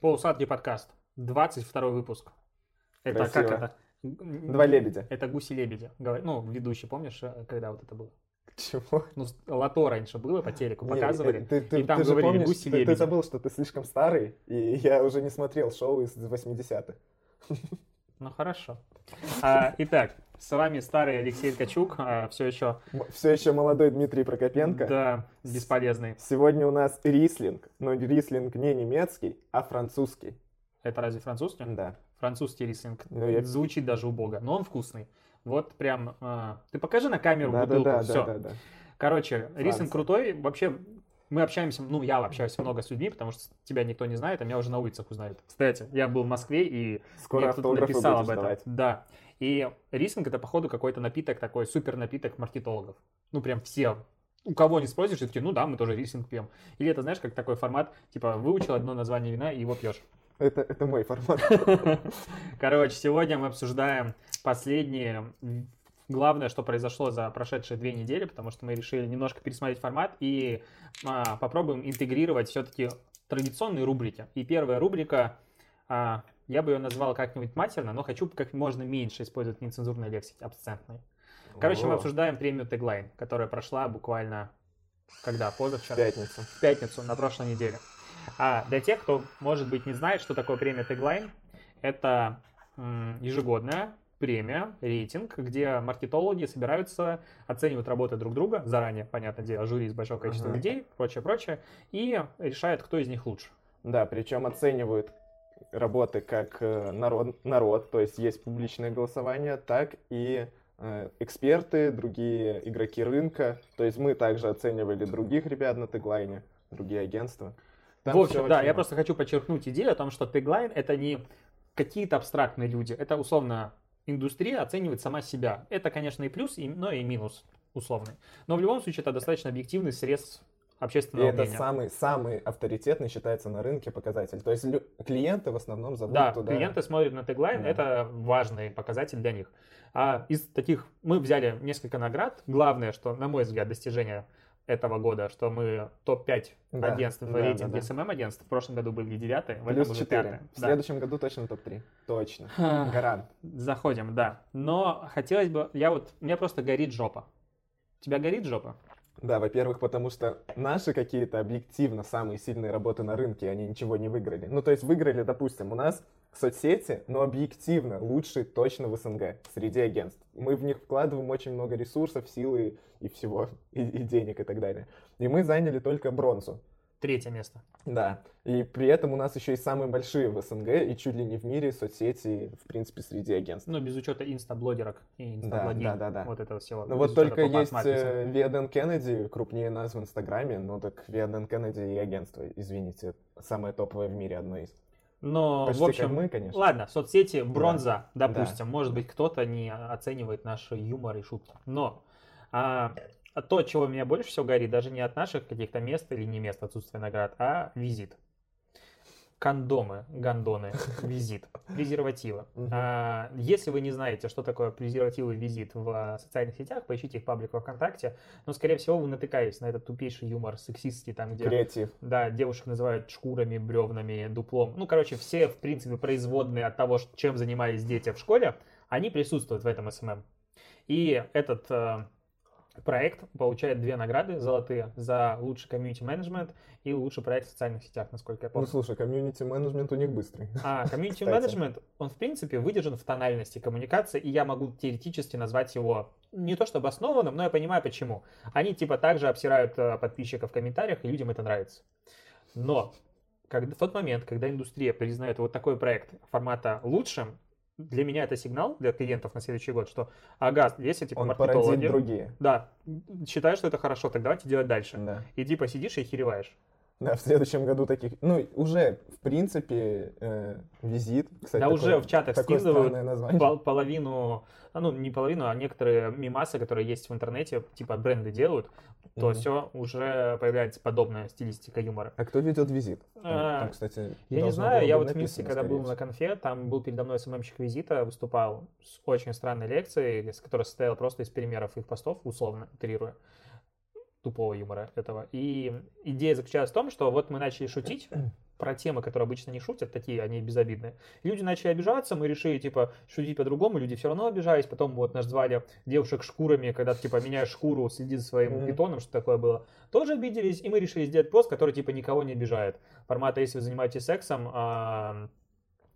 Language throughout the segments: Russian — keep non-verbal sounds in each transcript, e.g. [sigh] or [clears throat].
Полусадки подкаст. 22 выпуск. Это Красиво. как это? Два лебедя. Это гуси-лебеди. Ну, ведущий, помнишь, э, когда вот это было? Чего? Ну, лото раньше было по телеку, показывали. Не, Ты, ты- и там ты говорили помнишь, гуси ты, ты забыл, что ты слишком старый, и я уже не смотрел шоу из 80-х. Ну, хорошо. А, итак, с вами старый Алексей Ткачук, все еще, Все еще молодой Дмитрий Прокопенко. да, бесполезный. Сегодня у нас рислинг, но рислинг не немецкий, а французский. Это разве французский? Да. Французский рислинг. Ну, я- Звучит даже убого, но он вкусный. Вот прям, а, ты покажи на камеру Да, да, бутылку, да, все. да, да, да. Короче, Франция. рислинг крутой. Вообще, мы общаемся, ну, я общаюсь много с людьми, потому что тебя никто не знает, а меня уже на улицах узнают. Кстати, я был в Москве, и Скоро кто-то написал об этом. давать. Да. И рислинг это, походу, какой-то напиток, такой супер напиток маркетологов. Ну, прям все. У кого не спросишь, и такие, ну да, мы тоже рислинг пьем. Или это, знаешь, как такой формат, типа, выучил одно название вина и его пьешь. Это, это мой формат. [laughs] Короче, сегодня мы обсуждаем последние, главное, что произошло за прошедшие две недели, потому что мы решили немножко пересмотреть формат и а, попробуем интегрировать все-таки традиционные рубрики. И первая рубрика, а, я бы ее назвал как-нибудь матерно, но хочу как можно меньше использовать нецензурной лексики, абсцентной. Короче, мы О, обсуждаем премию Теглайн, которая прошла буквально, когда, В позавчера? пятницу. в пятницу на прошлой неделе. А для тех, кто, может быть, не знает, что такое премия Tagline, это ежегодная премия, рейтинг, где маркетологи собираются, оценивают работы друг друга, заранее, понятное дело, жюри из большого количества Ага. людей, прочее, прочее, и решают, кто из них лучше. Да, причем оценивают работы как э, народ, народ, то есть есть публичное голосование, так и э, эксперты, другие игроки рынка. То есть мы также оценивали других ребят на теглайне, другие агентства. Там в общем, да, я много. просто хочу подчеркнуть идею о том, что Tagline это не какие-то абстрактные люди, это условно индустрия оценивает сама себя. Это, конечно, и плюс, и- но и минус условный. Но в любом случае это достаточно объективный средств И общественного это мнения. самый, самый авторитетный считается на рынке показатель. То есть лю- клиенты в основном зовут Да, туда. клиенты смотрят на теглайн, Да. это важный показатель для них. А из таких мы взяли несколько наград. Главное, что, на мой взгляд, достижение этого года, что мы топ-5 Да, агентств в да, рейтинге да, да. SMM агентств. В прошлом году были девятые, в Плюс этом году 4. пятые. В Да. следующем году точно топ-3. Точно. Гарант. Заходим, да. Но хотелось бы, я вот, у меня просто горит жопа. У тебя горит жопа? Да, во-первых, потому что наши какие-то объективно самые сильные работы на рынке, они ничего не выиграли. Ну, то есть выиграли, допустим, у нас соцсети, но объективно лучшие точно в СНГ среди агентств. Мы в них вкладываем очень много ресурсов, силы и всего, и, и денег и так далее. И мы заняли только бронзу. Третье место. Да, и при этом у нас еще и самые большие в СНГ и чуть ли не в мире соцсети, в принципе, среди агентств. Ну, без учета инстаблогерок и Да, инстаблогинг. да, да, да. Вот этого всего. Ну без вот только есть э, Виаден Кеннеди, крупнее нас в Инстаграме, ну так Виаден Кеннеди и агентство, извините, самое топовое в мире одно из. Но, Почти в общем, мы, конечно. ладно, соцсети, бронза, Да. допустим. Может быть, кто-то не оценивает наш юмор и шутки. Но а, то, чего меня больше всего горит, даже не от наших каких-то мест или не мест отсутствия наград, а визит. Кондомы, гондоны, [laughs] визит, презервативы. А, если вы не знаете, что такое презервативы визит в а, социальных сетях, поищите их паблик во ВКонтакте. Но, скорее всего, вы натыкаетесь на этот тупейший юмор сексистский, там, где Креатив. да, девушек называют шкурами, бревнами, дуплом. Ну, короче, все, в принципе, производные от того, чем занимались дети в школе, они присутствуют в этом SMM. И этот э, проект получает две награды золотые за лучший комьюнити-менеджмент и лучший проект в социальных сетях, насколько я Ну помню. слушай, комьюнити-менеджмент у них быстрый. А [laughs] комьюнити Кстати. менеджмент, он в принципе выдержан в тональности коммуникации, и я могу теоретически назвать его не то чтобы обоснованным, но я понимаю почему. Они типа также обсирают э, подписчиков в комментариях, и людям это нравится. Но когда, в тот момент, когда индустрия признает вот такой проект формата лучшим, для меня это сигнал для клиентов на следующий год, что ага, если типа Он маркетологи, другие. да, считаю, что это хорошо, так давайте делать дальше. Да. И типа сидишь и охереваешь. Да, [laughs] в следующем году таких, ну, уже, в принципе, э, визит, кстати, Да такое- уже в чатах скидывают пол- половину, а, ну не половину, а некоторые мимасы, которые есть в интернете, типа бренды делают, то Мгм. все уже появляется подобная стилистика юмора. А кто ведет визит? А, там, кстати, Я не знаю, я вот в Минске, когда был на конфе, там был передо мной СММщик визита, выступал с очень странной лекцией, с- которая состояла просто из примеров их постов, условно, утрируя, тупого юмора этого. И идея заключалась в том, что вот мы начали шутить, [clears throat] про темы, которые обычно не шутят, такие они безобидные. Люди начали обижаться, мы решили, типа, шутить по-другому, люди все равно обижались, потом вот нас звали девушек шкурами, когда ты, типа, меняешь шкуру, следи за своим Мгм. питоном, что такое было. Тоже обиделись, и мы решили сделать пост, который, типа, никого не обижает. Формата, если вы занимаетесь сексом,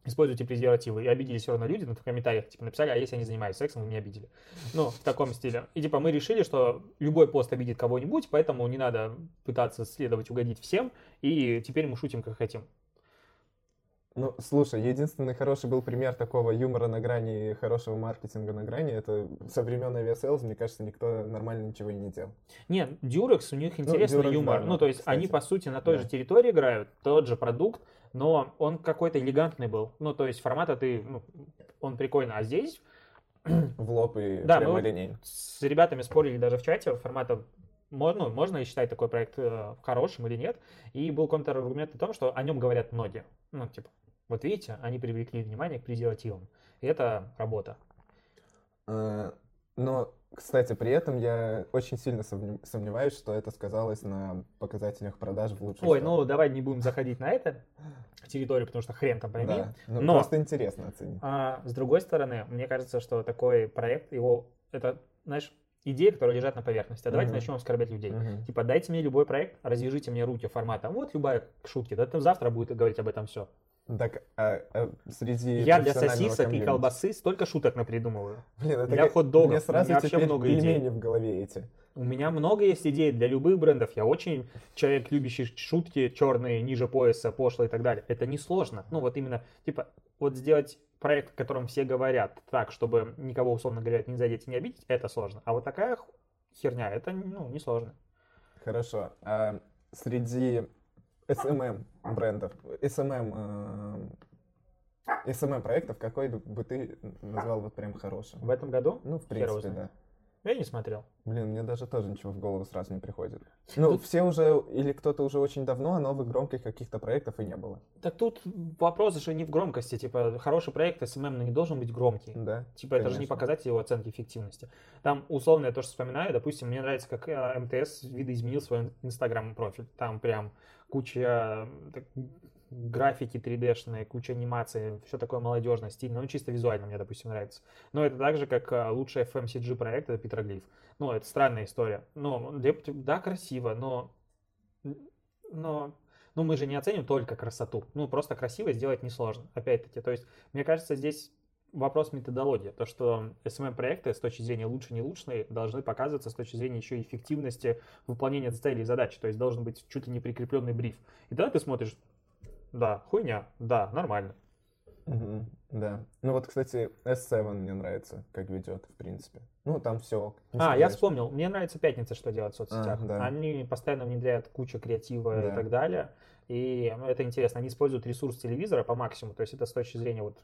используйте презервативы. И обиделись все равно люди, ну, в комментариях, типа, написали, а если я не занимаюсь сексом, вы меня обидели. Ну, в таком стиле. И, типа, мы решили, что любой пост обидит кого-нибудь, поэтому не надо пытаться следовать, угодить всем, и теперь мы шутим, как хотим. Ну, слушай, единственный хороший был пример такого юмора на грани и хорошего маркетинга на грани, это со времен Aviasales, мне кажется, никто нормально ничего и не делал. Нет, Durex, у них интересный Durex, юмор. да, ну, ну, то есть, они, кстати. по сути, на той Да. же территории играют, тот же продукт, но он какой-то элегантный был. Ну, то есть, формата ты, ну, он прикольно. А здесь [clears throat] В лоб и Да, прямо вот линейно. с ребятами спорили даже в чате формата можно, ну, можно ли считать такой проект э, хорошим или нет. И был контраргумент о том, что о нем говорят многие. Ну, типа, вот видите, они привлекли внимание к презервативам. И это работа. Э, Но, кстати, при этом я очень сильно сомнев- сомневаюсь, что это сказалось на показателях продаж в лучшую Ой, сторону. ну давай не будем заходить на это территорию, потому что хрен там пойми. Да, ну, Но- просто интересно оценить. А с другой стороны, мне кажется, что такой проект, его, это, знаешь, идеи, которые лежат на поверхности. А давайте Мгм. начнем оскорблять людей. Мгм. Типа, дайте мне любой проект, развяжите мне руки формата. Вот любая шутки. Да там завтра будет говорить об этом все. Так, а, а среди Я для сосисок и колбасы столько шуток напридумываю. Блин, это для как- хот-догов. Мне сразу У меня вообще много идей. в голове эти. У меня много есть идей для любых брендов. Я очень человек, любящий шутки черные, ниже пояса, пошлые и так далее. Это несложно. Ну вот именно, типа, вот сделать проект, о котором все говорят так, чтобы никого, условно говоря, не задеть и не обидеть, это сложно. А вот такая херня, это, ну, несложно. Хорошо. А среди SMM брендов, SMM, э, SMM проектов, какой бы ты назвал вот прям хорошим? В этом году Ну, в принципе, да. Я не смотрел. Блин, мне даже тоже ничего в голову сразу не приходит. Ну, Тут- все уже, или кто-то уже очень давно, а новых громких каких-то проектов и не было. Так тут вопрос же не в громкости. Типа, хороший проект SMM не должен быть громкий. Да. Типа, это же не Конечно. показатель его оценки эффективности. Там, условно, я тоже вспоминаю, допустим, мне нравится, как э, МТС видоизменил свой инстаграм-профиль. Там прям куча э, так, графики 3D-шные, куча анимации, все такое молодежное, стильное, ну, чисто визуально мне, допустим, нравится. Но это так же, как э, лучший FMCG проект, это Петроглиф. Ну, это странная история. Ну, да, красиво, но... Но ну, мы же не оценим только красоту. Ну, просто красиво сделать несложно. Опять-таки, то есть, мне кажется, здесь вопрос методологии. То, что SMM-проекты с точки зрения лучше не лучше должны показываться с точки зрения еще эффективности выполнения целей и задач. То есть должен быть чуть ли не прикрепленный бриф. И тогда ты смотришь, да, хуйня, да, нормально. Мгм, Да. Ну вот, кстати, S7 мне нравится, как ведет, в принципе. Ну, там все. а, я вспомнил, мне нравится пятница, что делать в соцсетях. А, да. Они постоянно внедряют кучу креатива и Да. так далее. И это интересно. Они используют ресурс телевизора по максимуму. То есть это с точки зрения вот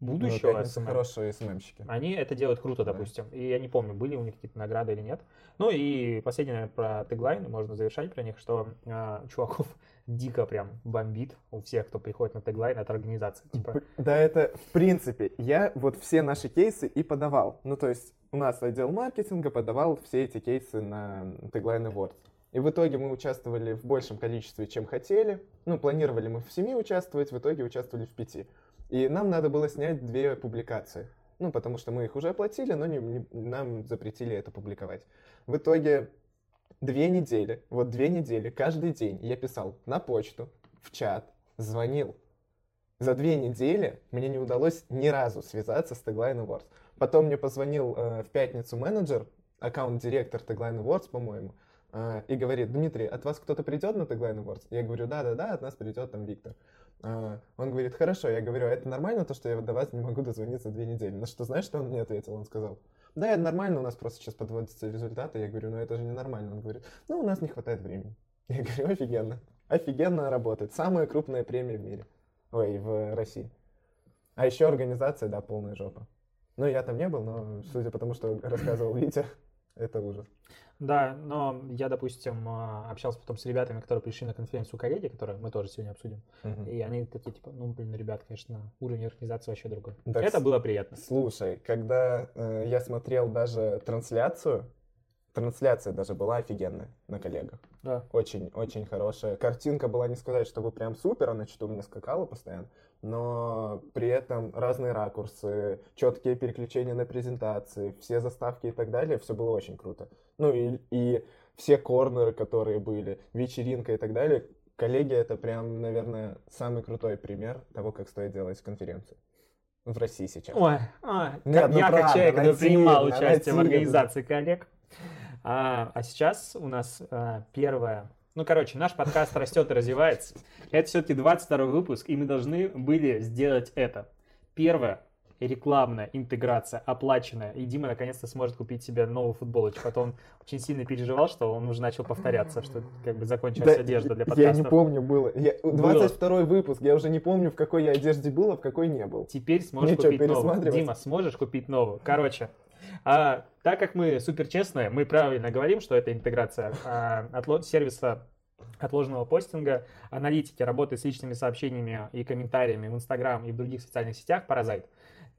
будущего Ну, SMM. хорошие СММщики. Они это делают круто, Да. допустим. И я не помню, были у них какие-то награды или нет. Ну и последнее, наверное, про теглайны, можно завершать про них, что а, чуваков [laughs] дико прям бомбит у всех, кто приходит на теглайн от организации. Типа, Да, это в принципе. Я вот все наши кейсы и подавал. Ну, то есть у нас отдел маркетинга подавал все эти кейсы на Tagline Awards. И в итоге мы участвовали в большем количестве, чем хотели. Ну, планировали мы в семи участвовать, в итоге участвовали в пяти. И нам надо было снять две публикации. Ну, потому что мы их уже оплатили, но не- не- нам запретили это публиковать. В итоге две недели, вот две недели, каждый день я писал на почту, в чат, звонил. За две недели мне не удалось ни разу связаться с Tagline Awards. Потом мне позвонил э, в пятницу менеджер, аккаунт-директор Tagline Awards, по-моему, э, и говорит, Дмитрий, от вас кто-то придет на Tagline Awards? Я говорю, да-да-да, от нас придет там Виктор. Э, он говорит, хорошо, я говорю, а это нормально, то, что я до вас не могу дозвониться две недели? На что, знаешь, что он мне ответил? Он сказал, да, это нормально, у нас просто сейчас подводятся результаты. Я говорю, ну это же ненормально. Он говорит, ну у нас не хватает времени. [laughs] Я говорю, офигенно. Офигенно работает. Самая крупная премия в мире. Ой, в России. А еще организация, да, полная жопа. Ну, я там не был, но судя по тому, что рассказывал Витя, [laughs] это ужас. Да, но я, допустим, а, общался потом с ребятами, которые пришли на конференцию коллеги, которую мы тоже сегодня обсудим. Мгм. И они такие, типа, ну, блин, ребят, конечно, уровень организации вообще другой. Так это с- было приятно. Слушай, когда э, я смотрел даже трансляцию, Трансляция даже была офигенная на коллегах. Да. Очень, очень хорошая. Картинка была не сказать, чтобы прям супер, она что-то у меня скакала постоянно, но при этом разные ракурсы, четкие переключения на презентации, все заставки и так далее, все было очень круто. Ну и, и все корнеры, которые были, вечеринка и так далее, коллеги это прям, наверное, самый крутой пример того, как стоит делать конференцию в России сейчас. Ой, ой, Нет, ну я как правда, человек, который принимал участие в организации коллег. А, а сейчас у нас а, первое. Ну, короче, наш подкаст растет и развивается. Это все-таки 22 выпуск, и мы должны были сделать это. Первое рекламная интеграция, оплаченная. И Дима наконец-то сможет купить себе новую футболочку. А то он очень сильно переживал, что он уже начал повторяться, что как бы закончилась Да, одежда для Я подкастов. не помню, было. Я, Было. 22 выпуск, я уже не помню, в какой я одежде был, а в какой не был. Теперь сможешь Нечего купить новую. Дима, сможешь купить новую. Короче, а, так как мы супер честные, мы правильно говорим, что это интеграция а, отло- сервиса отложенного постинга, аналитики, работы с личными сообщениями и комментариями в Инстаграм и в других социальных сетях Паразайт.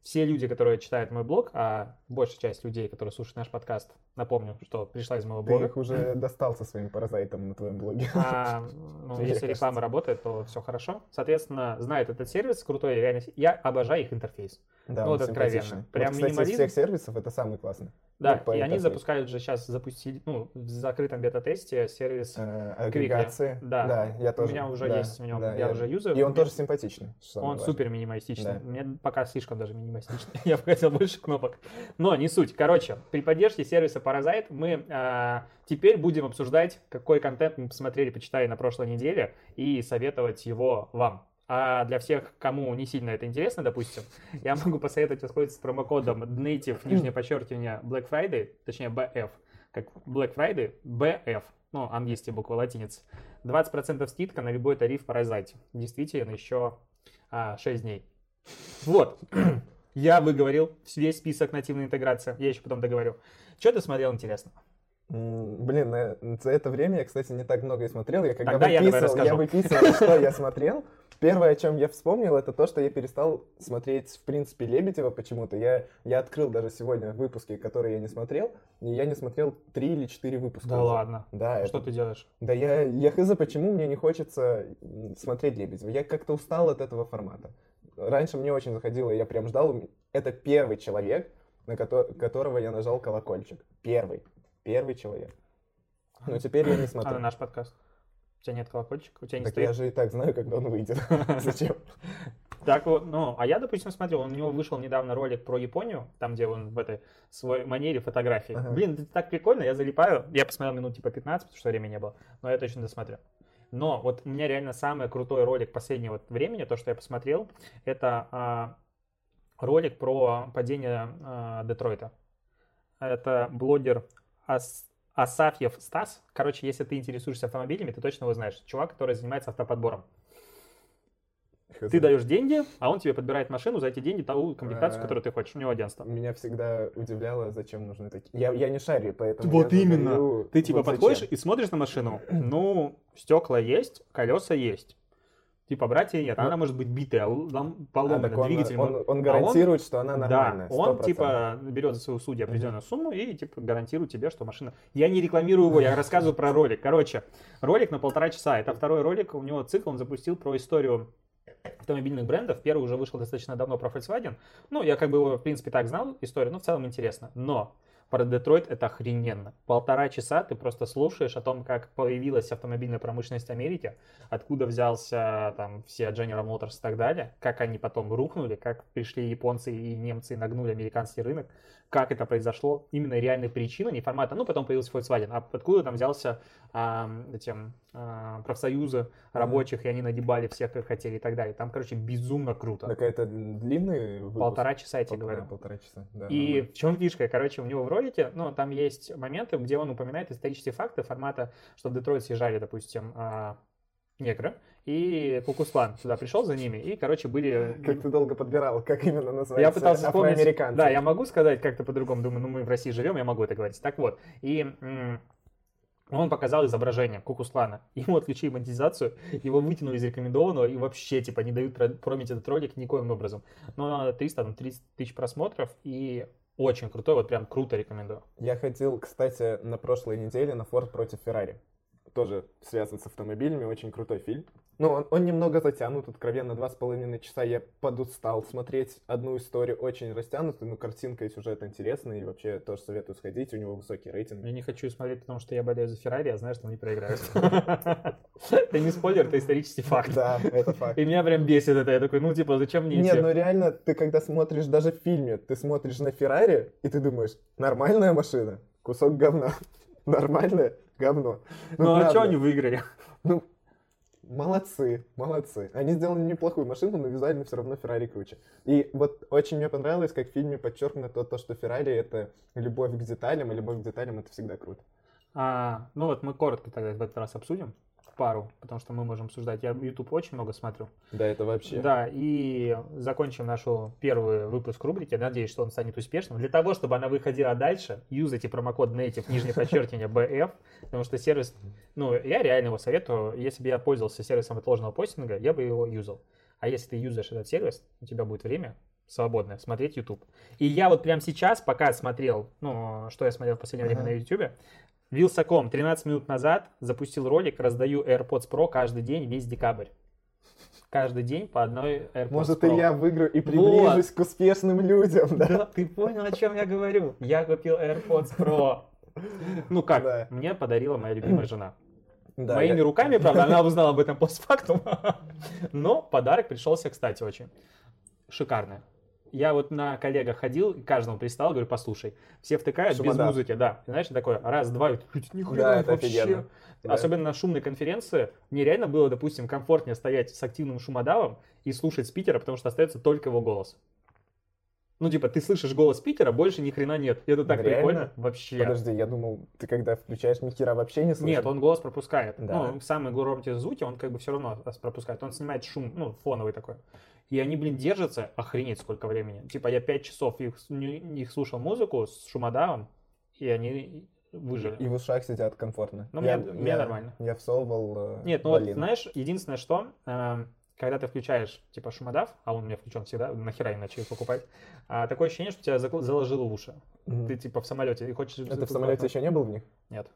Все люди, которые читают мой блог, а большая часть людей, которые слушают наш подкаст, напомню, что пришла из моего Ты блога. их уже достал со своим паразайтом на твоем блоге. А, ну, Мне если кажется. реклама работает, то все хорошо. Соответственно, знает этот сервис, крутой, реально. Я обожаю их интерфейс. Да, Ну, вот откровенно. Прям вот, кстати, минимализм. из всех сервисов это самый классный. Да, Ну, и они запускают же сейчас, запустили, ну, в закрытом бета-тесте сервис Э, агрегации. Да. я У тоже. меня уже да, есть в нем, да, я уже юзаю. И он тоже симпатичный. Он важное. супер минималистичный. Да. Мне пока слишком даже минималистичный. [laughs] Я бы хотел больше кнопок. Но не суть. Короче, при поддержке сервиса Parasite мы а, теперь будем обсуждать, какой контент мы посмотрели, почитали на прошлой неделе и советовать его вам. А для всех, кому не сильно это интересно, допустим, [laughs] я могу посоветовать воспользоваться промокодом Native, нижнее подчеркивание, Black Friday, точнее BF, как Black Friday, BF, ну, английские буквы, латиница. 20% скидка на любой тариф по. Действительно, еще а, 6 дней. Вот. [clears throat] Я выговорил весь список нативной интеграции. Я еще потом договорю. Что ты смотрел интересно? М, Блин, на- за это время я, кстати, не так много и смотрел. Я когда Тогда выписывал, я выписывал, [laughs] что я смотрел. Первое, о чем я вспомнил, это то, что я перестал смотреть, в принципе, Лебедева почему-то. Я, я открыл даже сегодня выпуски, которые я не смотрел, и я не смотрел три или четыре выпуска. Да уже. ладно. Да, Что это- ты делаешь? Да я, я хз, почему мне не хочется смотреть Лебедева. Я как-то устал от этого формата. Раньше мне очень заходило, я прям ждал. Это первый человек, на кото- которого я нажал колокольчик. Первый. Первый человек. Но теперь я не А на смотрю. наш подкаст? У тебя нет колокольчика? У тебя не Так стоит? я же и так знаю, когда он выйдет. [laughs] [laughs] Зачем? Так вот, ну, а я, допустим, смотрел, у него вышел недавно ролик про Японию, там, где он в этой своей манере фотографии. Ага. Блин, это так прикольно, я залипаю. Я посмотрел минут типа 15, потому что времени не было, но я точно досмотрю. Но вот у меня реально самый крутой ролик последнего времени, то, что я посмотрел, это а, ролик про падение а, Детройта. Это блогер Ас- Асафьев Стас. Короче, если ты интересуешься автомобилями, ты точно его знаешь. Чувак, который занимается автоподбором. Ты даешь деньги, а он тебе подбирает машину за эти деньги, ту комплектацию, А. которую ты хочешь. У него агентство. Меня всегда удивляло, зачем нужны такие. Я, я не шарю, поэтому. Вот я именно. задаю, Ты типа вот зачем. подходишь и смотришь на машину. Ну, стекла есть, колеса есть. Типа брать ее нет, Ну, она может быть битая, лом- А, поломана, так он, двигатель. он, он а гарантирует, что она нормальная. Да, он 100%. типа берет за свою судью определенную сумму и типа гарантирует тебе, что машина... Я не рекламирую его, я рассказываю про ролик. Короче, ролик на полтора часа. Это второй ролик, у него цикл, он запустил про историю автомобильных брендов. Первый уже вышел достаточно давно про Volkswagen. Ну, я как бы его, в принципе, так знал историю, но в целом интересно. Но про Детройт это охрененно. Полтора часа ты просто слушаешь о том, как появилась автомобильная промышленность Америки, откуда взялся там все General Motors и так далее, как они потом рухнули, как пришли японцы и немцы и нагнули американский рынок, как это произошло, именно реальные причины, не формата, ну потом появился Volkswagen, а откуда там взялся а, этим а, профсоюзы рабочих, и они нагибали всех, как хотели и так далее. Там, короче, безумно круто. Так это длинный выпуск? Полтора часа, я тебе Полтора- говорю. Полтора часа, да. И нормально. в чем фишка? Короче, у него в ролике, ну, там есть моменты, где он упоминает исторические факты формата, что в Детройт съезжали, допустим, а, негры, и Кукусклан сюда пришел за ними, и, короче, были... Как ты долго подбирал, как именно называется Я пытался вспомнить, да, я могу сказать как-то по-другому, думаю, ну мы в России живем, я могу это говорить. Так вот, и он показал изображение Кукусклана, ему отключили монетизацию, его вытянули из рекомендованного и вообще, типа, не дают про- промить этот ролик никоим образом. Но 300, там, 30 тысяч просмотров, и Очень крутой, вот прям круто рекомендую. Я ходил, кстати, на прошлой неделе на Форд против Феррари. Тоже связан с автомобилями, очень крутой фильм. Ну, он, он немного затянут, откровенно, два с половиной часа я подустал смотреть одну историю, очень растянутую, но картинка и сюжет интересный, и вообще тоже советую сходить, у него высокий рейтинг. Я не хочу смотреть, потому что я болею за Феррари, я знаю, что они проиграют. [laughs] Это не спойлер, это исторический факт. Да, это факт. И меня прям бесит это, я такой, ну типа, зачем мне Нет, ну реально, ты когда смотришь даже в фильме, ты смотришь на Феррари, и ты думаешь, нормальная машина, кусок говна. [laughs] Нормальное говно. Ну а правда. что они выиграли? Ну, молодцы, молодцы. Они сделали неплохую машину, но визуально все равно Феррари круче. И вот очень мне понравилось, как в фильме подчеркнуто то, что Феррари это любовь к деталям, и любовь к деталям это всегда круто. А, ну вот мы коротко тогда в этот раз обсудим пару, потому что мы можем обсуждать. Я YouTube очень много смотрю. Да, это вообще. Да, и закончим нашу первый выпуск рубрики. Надеюсь, что он станет успешным. Для того, чтобы она выходила дальше, юзайте промокод native, нижнее подчеркивание, BF, потому что сервис, ну, я реально его советую. Если бы я пользовался сервисом отложенного постинга, я бы его юзал. А если ты юзаешь этот сервис, у тебя будет время свободное смотреть YouTube. И я вот прямо сейчас, пока смотрел, ну, что я смотрел в последнее время Ага. на YouTube, Вилсаком 13 минут назад запустил ролик, раздаю AirPods Pro каждый день весь декабрь. Каждый день по одной AirPods Может, Pro. и я выиграю и приближусь к успешным людям, да? Да, ты понял, о чем я говорю? Я купил AirPods Pro. Ну как, Да. мне подарила моя любимая жена. Да, Моими я- руками, правда, она узнала об этом постфактум. Но подарок пришелся, кстати, очень шикарный. Я вот на коллегах ходил, каждому пристал, говорю, послушай, все втыкают без Шумодав. музыки, да. Знаешь, такое, раз, два, и ты, нихуя Да, это вообще. офигенно. Да. Особенно на шумной конференции, мне реально было, допустим, комфортнее стоять с активным шумодавом и слушать спикера, потому что остается только его голос. Ну, типа, ты слышишь голос спикера, больше ни хрена нет. И это так Реально? прикольно. Вообще. Подожди, я думал, ты когда включаешь Микира вообще не слышишь? Нет, он голос пропускает. Да. Ну, в самые громкие звуки он как бы все равно пропускает. Он снимает шум, ну, фоновый такой. И они, блин, держатся, охренеть сколько времени. Типа я 5 часов их, их слушал музыку с шумодавом, и они выжили. И в ушах сидят комфортно. Ну, Я- мне- я- нормально. Я всовывал э, Нет, ну вот, Балин. знаешь, единственное, что, эм, когда ты включаешь, типа, шумодав, а он у меня включен всегда, нахера иначе их покупать, а, такое ощущение, что тебя заложило в уши. Мгм. Ты, типа, в самолете и хочешь... Это в самолете еще не был в них? Нет.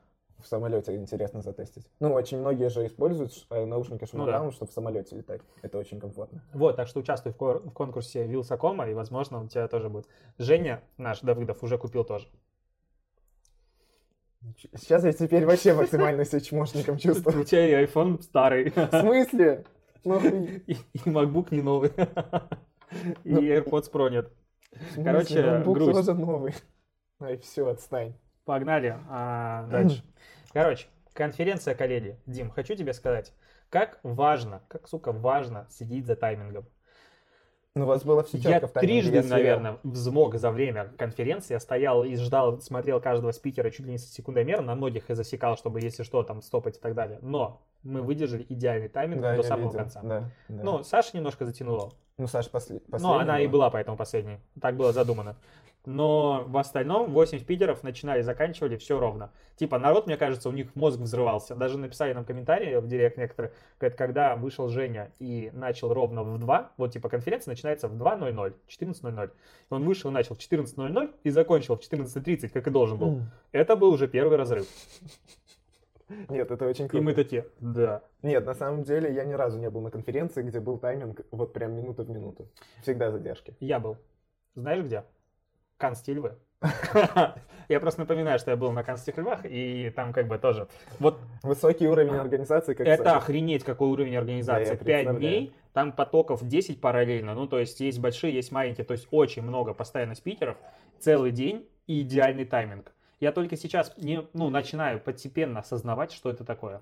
В самолете интересно затестить. Ну, очень многие же используют э, наушники Ну шумодавом, чтобы в самолете летать. Это очень комфортно. Вот, так что участвуй в, кор- в конкурсе Вилсакома, и, возможно, у тебя тоже будет. Женя, наш Давыдов, уже купил тоже. Сейчас я теперь вообще максимально себя чмошником чувствую. У тебя и iPhone старый, В смысле? Ну, и, и MacBook не новый, и Ну. AirPods Pro нет. Короче, грусть. тоже новый. Ай, все, отстань. Погнали а, дальше. Короче, конференция коллеги. Дим, хочу тебе сказать, как важно, как, сука, важно следить за таймингом. Ну, у вас было все Я четко в тайминге, трижды, я наверное, взмок за время конференции. Я стоял и ждал, смотрел каждого спикера чуть ли не с секундомера. На многих я засекал, чтобы, если что, там стопать и так далее. Но мы выдержали идеальный тайминг Да, до я самого видел, конца. Да, да. Ну, Саша немножко затянула. ну, Саша после... Но она и была поэтому последней. Так было задумано. Но в остальном 8 спикеров начинали, заканчивали все ровно. Типа народ, мне кажется, у них мозг взрывался. Даже написали нам комментарии в директ некоторые, говорят, когда вышел Женя и начал ровно в 2, вот типа конференция начинается в 2.00, 14.00. Он вышел и начал в 14.00 и закончил в 14.30, как и должен был. Это был уже первый разрыв. Нет, это очень И круто. мы такие, да. Нет, на самом деле я ни разу не был на конференции, где был тайминг вот прям минута в минуту. Всегда задержки. Я был. Знаешь где? Канстильвы. [laughs] Я просто напоминаю, что я был на Канстих львах, и там как бы тоже. Вот Высокий уровень организации, как это Саша. охренеть какой уровень организации. Да, 5 представляю. дней, там потоков 10 параллельно. Ну, то есть есть большие, есть маленькие. То есть очень много постоянно спикеров. Целый день и идеальный тайминг. Я только сейчас не, ну, начинаю постепенно осознавать, что это такое.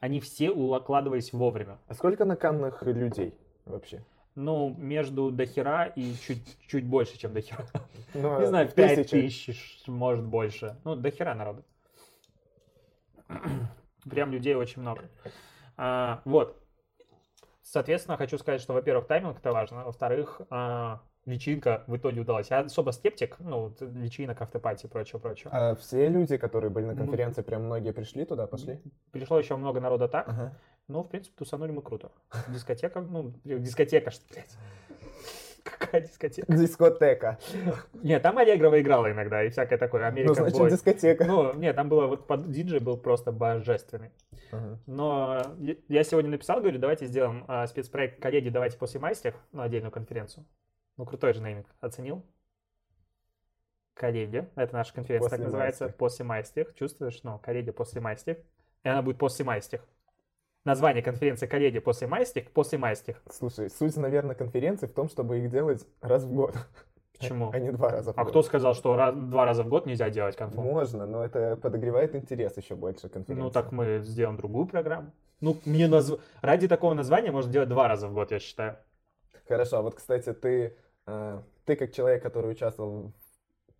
Они все укладывались вовремя. А сколько на каннах людей вообще? Ну, между дохера и чуть, чуть больше, чем дохера. Ну, Не знаю, 5 тысяча. тысяч, может, больше. Ну, до хера народу. Прям людей очень много. А, вот. Соответственно, хочу сказать, что, во-первых, тайминг это важно. Во-вторых, а, вечеринка в итоге удалась. Я особо скептик, ну, вечеринок, автопати и прочее, прочее. А все люди, которые были на Ну, конференции, прям многие пришли туда, пошли? Пришло еще много народа так, Ага. Но, в принципе, тусанули мы круто. Дискотека, ну, дискотека, что, блядь. [laughs] Какая дискотека? Дискотека. Нет, там Аллегрова играла иногда и всякое такое. Ну, значит, Boy. дискотека. Ну, нет, там было, вот под диджей был просто божественный. Ага. Но я- сегодня написал, говорю, давайте сделаем а, спецпроект коллеги, давайте после майстер на отдельную конференцию. Ну, крутой же нейминг. Оценил? Коллеги. Это наша конференция так После называется. майстер. После майстер. Чувствуешь? Ну, коллеги после майстер. И она будет после майстер. Название конференции коллеги после майстер, после майстер. Слушай, суть, наверное, конференции в том, чтобы их делать раз в год. Почему? А не два раза в А год. кто сказал, что раз- два раза в год нельзя делать конфу? Можно, но это подогревает интерес еще больше конференции. Ну, так мы сделаем другую программу. Ну, мне назв... ради такого названия можно делать два раза в год, я считаю. Хорошо, а вот, кстати, ты, э, ты как человек, который участвовал,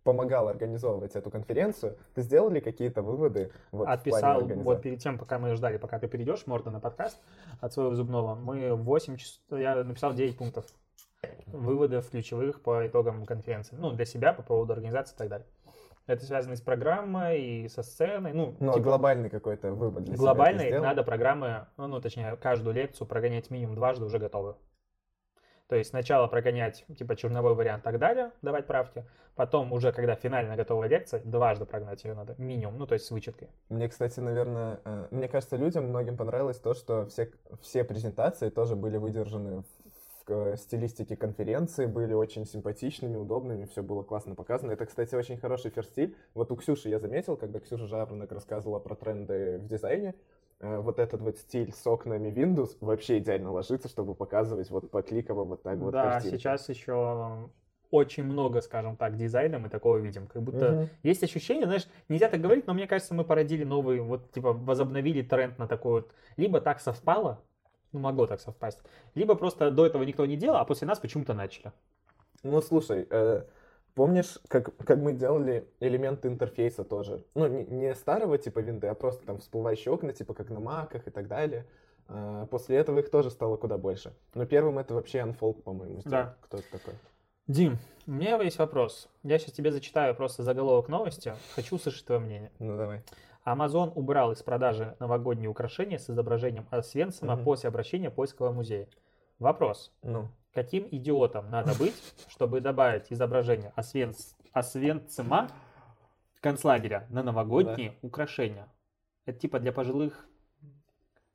помогал организовывать эту конференцию, ты сделал ли какие-то выводы? Вот, Отписал, вот перед тем, пока мы ждали, пока ты перейдешь, Морда, на подкаст от своего зубного, мы 8 часов, я написал 9 пунктов выводов ключевых по итогам конференции. Ну, для себя, по поводу организации и так далее. Это связано и с программой, и со сценой. Ну, Ну, а типа, глобальный какой-то вывод для себя глобально ты сделал? надо программы, ну, ну, точнее, каждую лекцию прогонять минимум дважды уже готовы. То есть сначала прогонять, типа, черновой вариант и так далее, давать правки. Потом уже, когда финально готовая лекция, дважды прогнать ее надо, минимум, ну, то есть с вычеткой. Мне, кстати, наверное, э, мне кажется, людям многим понравилось то, что все, все презентации тоже были выдержаны в, в стилистике конференции, были очень симпатичными, удобными, все было классно показано. Это, кстати, очень хороший ферстиль. Вот у Ксюши я заметил, когда Ксюша Жаворонок рассказывала про тренды в дизайне, э, вот этот вот стиль с окнами Windows вообще идеально ложится, чтобы показывать вот по кликово вот так вот да, картинки. сейчас еще очень много, скажем так, дизайна мы такого видим. Как будто Мгм. есть ощущение, знаешь, нельзя так говорить, но мне кажется, мы породили новый, вот, типа, возобновили тренд на такой вот. Либо так совпало, ну, могло так совпасть, либо просто до этого никто не делал, а после нас почему-то начали. Ну, слушай, э, помнишь, как, как мы делали элементы интерфейса тоже? Ну, не, не старого типа винды, а просто там всплывающие окна, типа как на маках и так далее. Э, после этого их тоже стало куда больше. Но первым это вообще Unfold, по-моему, сделал. Да. Кто это такой? Дим, у меня есть вопрос. Я сейчас тебе зачитаю просто заголовок новости. Хочу услышать твое мнение. Ну, давай. Amazon убрал из продажи новогодние украшения с изображением Освенцима Мгм. после обращения Польского музея. Вопрос. Ну, Каким идиотом надо быть, чтобы добавить изображение Освенц... Освенцима концлагеря на новогодние украшения? Это типа для пожилых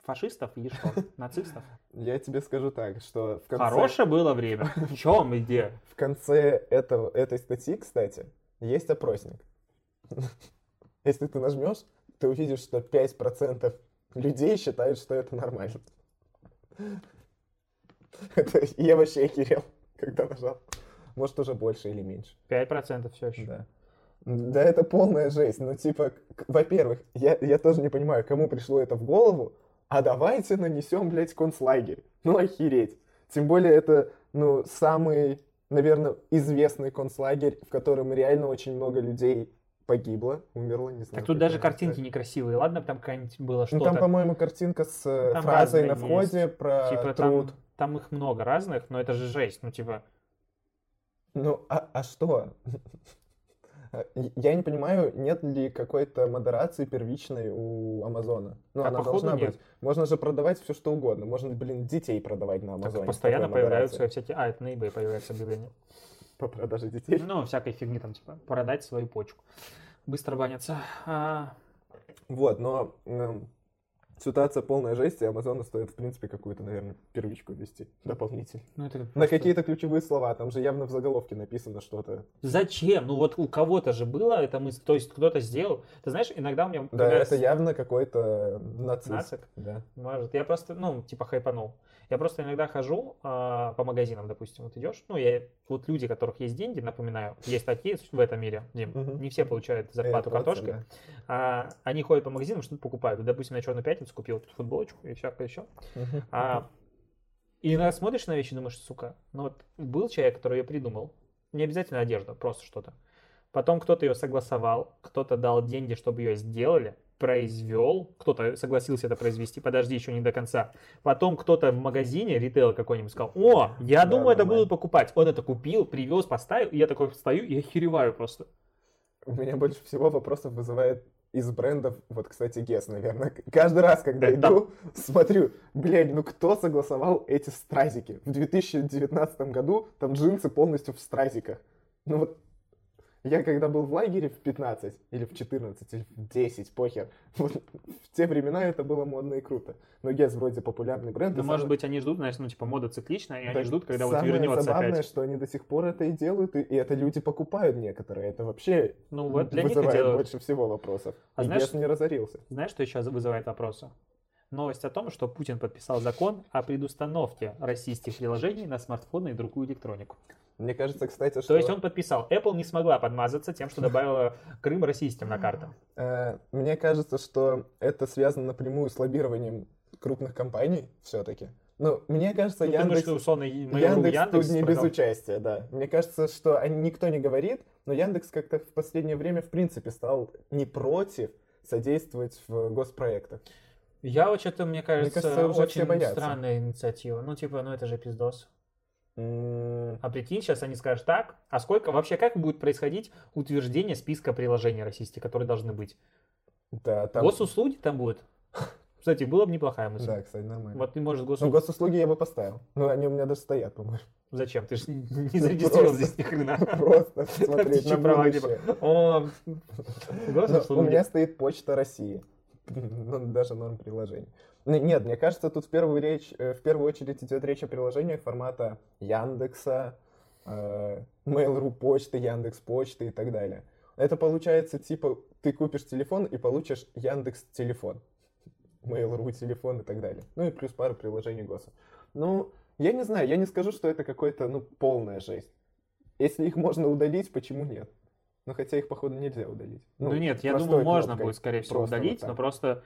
фашистов или что? [laughs] Нацистов? я тебе скажу так, что в конце, Хорошее было время. [laughs] В чем идея? в конце этого, этой статьи, кстати, есть опросник. [laughs] Если ты нажмешь, ты увидишь, что 5% людей считают, что это нормально. [laughs] Это я вообще охерел, [laughs] когда нажал. Может, уже больше или меньше. 5% все еще. Да. Да, это полная жесть. Ну, типа, во-первых, я, я тоже не понимаю, кому пришло это в голову, а давайте нанесем, блядь, концлагерь. Ну, охереть. Тем более, это, ну, самый, наверное, известный концлагерь, в котором реально очень много людей погибло, умерло, не знаю. Так тут даже картинки сказать. некрасивые. Ладно, там какая-нибудь было Ну, что-то. там, по-моему, картинка с э, Там фразой на входе про Типа труд. там, там их много разных, но это же жесть. Ну, типа, Ну, а, а что? [laughs] Я не понимаю, нет ли какой-то модерации первичной у Амазона. Ну, А она должна нет. быть. Можно же продавать все, что угодно. Можно, блин, детей продавать на так Амазоне. с постоянно появляются модерацией. всякие... А, это на eBay появляются объявления. По продаже детей. Ну, всякой фигни там, типа, продать свою почку. Быстро банятся. А, Вот, но ситуация полная жесть, и Амазону стоит, в принципе, какую-то, наверное, первичку ввести дополнительно. ну, это На просто- какие-то ключевые слова. Там же явно в заголовке написано что-то. Зачем? Ну, вот у кого-то же было это мысль, то есть кто-то сделал. Ты знаешь, иногда у меня... Да, это явно какой-то нацист. Нацик? Да. Может, я просто, ну, типа хайпанул. Я просто иногда хожу а, по магазинам, допустим, вот идешь, ну, я, вот люди, у которых есть деньги, напоминаю, есть такие в этом мире, Дим, Мгм. не все получают зарплату Э, картошкой, да. а они ходят по магазинам, что-то покупают. Вот, Допустим, на Черную пятницу купил тут футболочку и всякое еще. Мгм. А, и иногда смотришь на вещи и думаешь, сука, ну вот был человек, который ее придумал, не обязательно одежда, просто что-то. Потом кто-то ее согласовал, кто-то дал деньги, чтобы ее сделали, произвел, кто-то согласился это произвести, подожди, еще не до конца. Потом кто-то в магазине, ритейл какой-нибудь сказал, о, я Да, думаю, это будут покупать. Он это купил, привез, поставил, и я такой стою и охереваю просто. У меня больше всего вопросов вызывает из брендов, вот, кстати, Guess, наверное. Каждый раз, когда Это- иду, смотрю, блядь, ну кто согласовал эти стразики? В 2019 году там джинсы полностью в стразиках. Ну вот, я когда был в лагере в 15, или в 14, или в 10, похер, [laughs] вот, в те времена это было модно и круто. Но Guess вроде популярный бренд. Ну, и может самое- быть, они ждут, знаешь, ну, типа, мода цикличная, и они так ждут, когда вот самое вернется забавное, опять. что они до сих пор это и делают, и, и это люди покупают некоторые. Это вообще Ну, вот для них вызывает делают. больше всего вопросов. А и знаешь- Guess не разорился. Знаешь, что еще вызывает вопросы? Новость о том, что Путин подписал закон о предустановке российских приложений на смартфоны и другую электронику. Мне кажется, кстати, что... То есть он подписал. Apple не смогла подмазаться тем, что добавила Крым российским на карту. Э, Мне кажется, что это связано напрямую с лоббированием крупных компаний все-таки. Ну, мне кажется, Ну, думаешь, Яндекс... что условно Яндекс, Яндекс тут не без продал? участия, да. Мне кажется, что никто не говорит, но Яндекс как-то в последнее время, в принципе, стал не против содействовать в госпроектах. Я вот что-то, мне кажется, кажется, уже все очень странная инициатива. Ну, типа, ну это же пиздос. А прикинь, сейчас они скажут так, а сколько, вообще как будет происходить утверждение списка приложений российских, которые должны быть? Да, там... Госуслуги там будет? [laughs] Кстати, было бы неплохая мысль. Да, кстати, нормально. Вот ты, может, Ну, госуслуги... госуслуги я бы поставил. Ну, они у меня даже стоят, по-моему. Зачем? Ты же [laughs] не зарегистрировал Просто. здесь ни хрена. [laughs] Просто смотреть на права, будущее. типа, О, Ну, У госуслуги. меня стоит Почта России. Ну, даже норм приложений. Нет, мне кажется, тут в первую, речь, э, в первую очередь идет речь о приложениях формата Яндекса, э, Mail.ru почты, Яндекс почты и так далее. Это получается, типа, ты купишь телефон и получишь Яндекс телефон, Mail.ru телефон и так далее. Ну и плюс пару приложений ГОСа. Ну, я не знаю, я не скажу, что это какой-то, ну, полная жесть. Если их можно удалить, почему нет? Ну, хотя их, походу, нельзя удалить. Ну нет, я думаю, можно будет, скорее всего, вот удалить, так. но просто...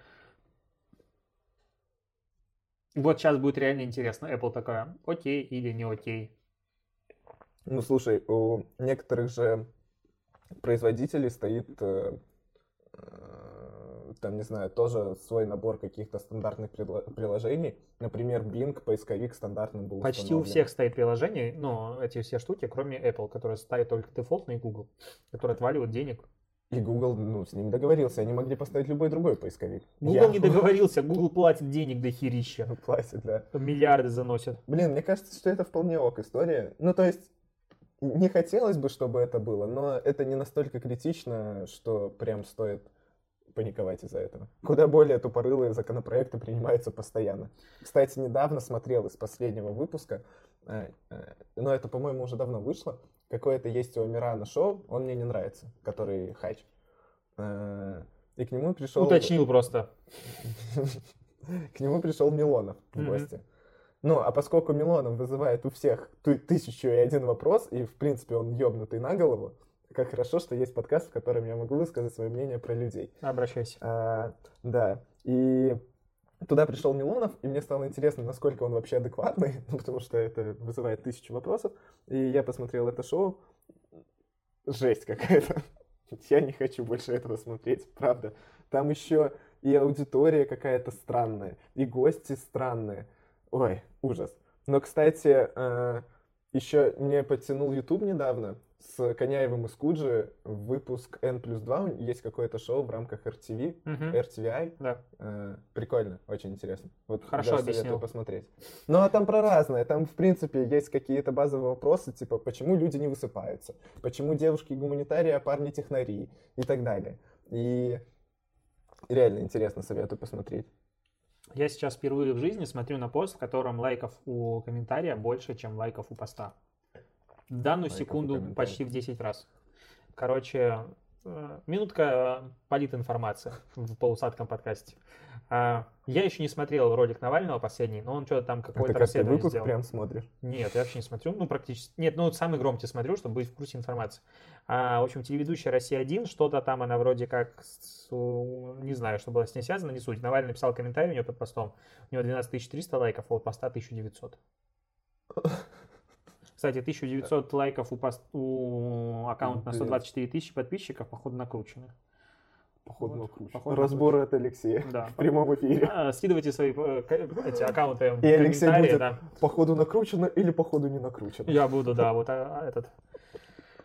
Вот сейчас будет реально интересно. Apple такая, окей или не окей. Ну, слушай, у некоторых же производителей стоит, э, э, там, не знаю, тоже свой набор каких-то стандартных приложений. Например, Bing, поисковик стандартным был Почти у всех стоит приложение, ну, эти все штуки, кроме Apple, которые ставят только дефолтный Google, которые отваливают денег. И Google, ну, с ними договорился, они могли поставить любой другой поисковик. Google Я- не [laughs] договорился, Google платит денег до херища. [laughs] Платит, да. Миллиарды заносят. Блин, мне кажется, что это вполне ок история. Ну, то есть, не хотелось бы, чтобы это было, но это не настолько критично, что прям стоит паниковать из-за этого. Куда более тупорылые законопроекты принимаются постоянно. Кстати, недавно смотрел из последнего выпуска, э, э, но это, по-моему, уже давно вышло, какое-то есть у Амирана шоу, он мне не нравится, который хач. Э, И к нему пришел... Уточнил просто. [laughs] К нему пришел Милонов в гости. Ну, а поскольку Милонов вызывает у всех тысячу и один вопрос, и, в принципе, он ёбнутый на голову, как хорошо, что есть подкаст, в котором я могу высказать свое мнение про людей. Обращайся. А, да, и туда пришел Милонов, и мне стало интересно, насколько он вообще адекватный, [laughs] потому что это вызывает тысячу вопросов. И я посмотрел это шоу. Жесть какая-то. [laughs] Я не хочу больше этого смотреть, правда. Там еще и аудитория какая-то странная, и гости странные. Ой, ужас. Но, кстати, еще мне подтянул YouTube недавно с Коняевым и Скуджи выпуск N плюс 2. Есть какое-то шоу в рамках RTV, Мгм. RTVI. Да. Э, Прикольно, очень интересно. Вот Хорошо советую объяснил. посмотреть. Ну, а там про разное. Там, в принципе, есть какие-то базовые вопросы, типа, почему люди не высыпаются, почему девушки гуманитарии, а парни технари и так далее. И реально интересно, советую посмотреть. Я сейчас впервые в жизни смотрю на пост, в котором лайков у комментария больше, чем лайков у поста. В данную у секунду почти в 10 раз. Короче, э, минутка э, политинформации в полусадком подкасте. А, Я еще не смотрел ролик Навального последний, но он что-то там Это какое-то как ты расследование выпуск сделал. прям смотришь. Нет, я вообще не смотрю. Ну, практически. Нет, ну, самый громкий смотрю, чтобы быть в курсе информации. А, в общем, телеведущая «Россия-1», что-то там она вроде как, с- не знаю, что было с ней связано, не суть. Навальный написал комментарий у нее под постом. У него 12 300 лайков, а у поста 1900. Кстати, 1900 лайков у, пост, у аккаунта на Блин. 124 тысячи подписчиков, походу, накручены. Походу, Вот, накручен. походу, Разборы от Алексея Да. в прямом эфире. А, скидывайте свои э, эти аккаунты И Алексей будет да. походу накручено или походу не накручено. Я буду, да, вот а, этот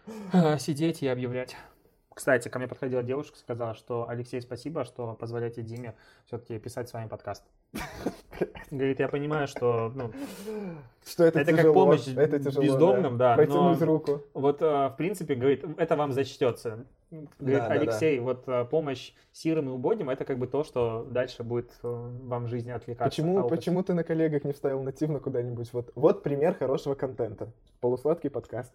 [laughs] сидеть и объявлять. Кстати, ко мне подходила девушка, сказала, что Алексей, спасибо, что позволяете Диме все-таки писать с вами подкаст. [laughs] Говорит, я понимаю, что ну, Что это, это как тяжело, помощь это тяжело, бездомным, да, Протянуть но- руку. вот э, в принципе, говорит, это вам зачтется. Говорит, Да, да, Алексей, вот э, помощь сирым и убогим, это как бы то, что дальше будет э, вам в жизни отвлекаться. Почему, А почему ты на коллегах не вставил нативно куда-нибудь? Вот, вот пример хорошего контента. Полусладкий подкаст.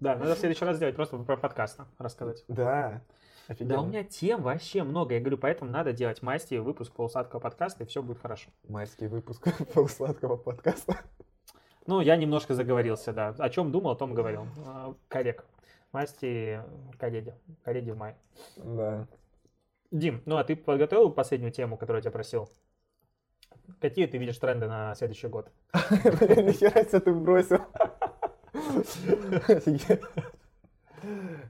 Да, надо в следующий раз сделать просто про подкаст рассказать. Да. Да, Офигенно. у меня тем вообще много. Я говорю, поэтому надо делать масти выпуск полусладкого подкаста, и все будет хорошо. Майский выпуск [laughs] полусладкого подкаста. Ну, я немножко заговорился, да. О чем думал, о том говорил. А, Коллег. Масти коллеги. Коллеги в мае. Да. Дим, ну а ты подготовил последнюю тему, которую я тебя просил? Какие ты видишь тренды на следующий год? [laughs] Блин, нихера себе ты бросил. [laughs]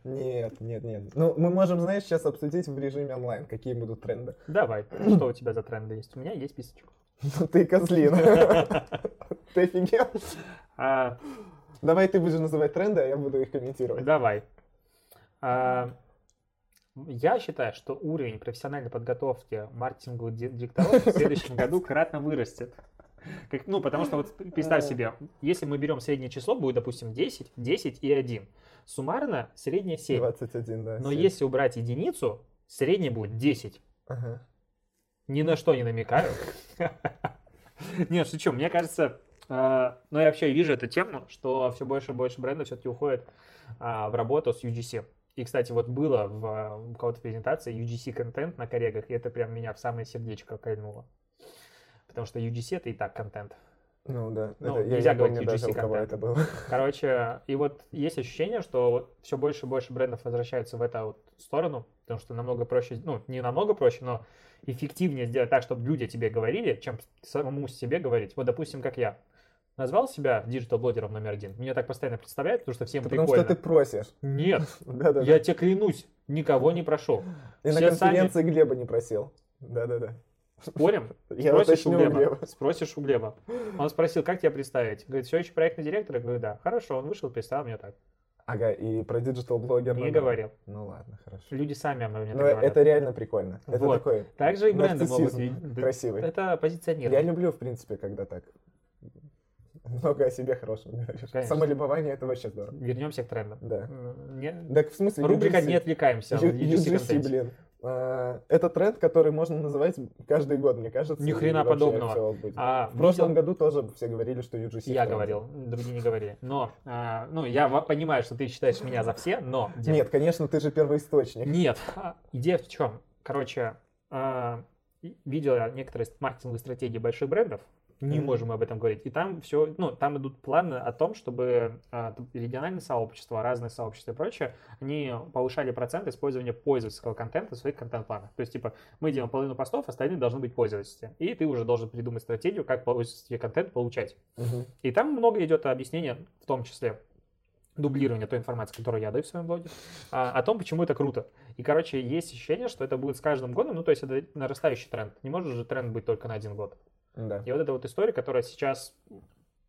Нет, нет, нет. Ну, мы можем, знаешь, сейчас обсудить в режиме онлайн, какие будут тренды. Давай, [clears throat] что у тебя за тренды есть? У меня есть списочек. Ну ты козлин. [laughs] Ты офигел? А, Давай ты будешь называть тренды, а я буду их комментировать. давай. А, я считаю, что уровень профессиональной подготовки маркетинговых ди- директоров в следующем году кратно вырастет. Как- ну, потому что вот представь себе, если мы берем среднее число, будет, допустим, 10, 10 и 1. Суммарно среднее 7. 21, да. Но семь. если убрать единицу, среднее будет 10. Ага. Ни на что не намекаю. [laughs] Нет, шучу. Мне кажется, э, ну я вообще вижу эту тему, что все больше и больше брендов все-таки уходит а, в работу с UGC. И, кстати, вот было в, э, у кого-то презентации UGC контент на коллегах, и это прям меня в самое сердечко кольнуло. Потому что UGC это и так контент. Ну да. Ну, Это- я нельзя не говорить даже, UGC кого контент. это было. [laughs] Короче, и вот есть ощущение, что все больше и больше брендов возвращаются в эту вот сторону, потому что намного проще, ну, не намного проще, но эффективнее сделать так, чтобы люди тебе говорили, чем самому себе говорить. Вот, допустим, как я. Назвал себя digital-блогером номер один. Меня так постоянно представляют, потому что всем Потому прикольно. что ты просишь. Нет, [laughs] я тебе клянусь, никого не прошу. И на конференции Глеба не просил. Да-да-да. Спорим? [laughs] Я Спросишь у Глеба. Глеба. [laughs] Спросишь у Глеба. Он спросил, как тебя представить? Говорит, все еще проектный директор? Я говорю, да. Хорошо, он вышел, представил меня так. Ага, и про digital-блогер. Не говорил. Ну ладно, хорошо. Люди сами обо мне Ну, так говорят. это реально прикольно. Это Вот. такой Также и бренды могут... красивый. Это позиционирование. Я люблю, в принципе, когда так много о себе хорошего говоришь. Конечно. Самолюбование это вообще здорово. Вернемся к трендам. Да. Не- Так в смысле, Рубрика UGC. «Не отвлекаемся» UGC UGC, блин. А, Это тренд, который можно называть каждый год, мне кажется. Ни хрена подобного. А, В прошлом видел- году тоже все говорили, что UGC. Я в тренде. говорил, другие не говорили. Но, а, ну, я понимаю, что ты считаешь меня за все, но... Нет, конечно, ты же первоисточник. Нет, а, идея в чем? Короче, а, видел я некоторые маркетинговые стратегии больших брендов, не Мгм. можем об этом говорить. И там все, ну, там идут планы о том, чтобы а, региональные сообщества, разные сообщества и прочее, они повышали процент использования пользовательского контента в своих контент-планах. То есть, типа, мы делаем половину постов, остальные должны быть пользовательские. И ты уже должен придумать стратегию, как пользовательский контент получать. Мгм. И там много идет объяснения, в том числе дублирование той информации, которую я даю в своем блоге, а, о том, почему это круто. И, короче, есть ощущение, что это будет с каждым годом, ну, то есть это нарастающий тренд. Не может же тренд быть только на один год. Да. И вот эта вот история, которая сейчас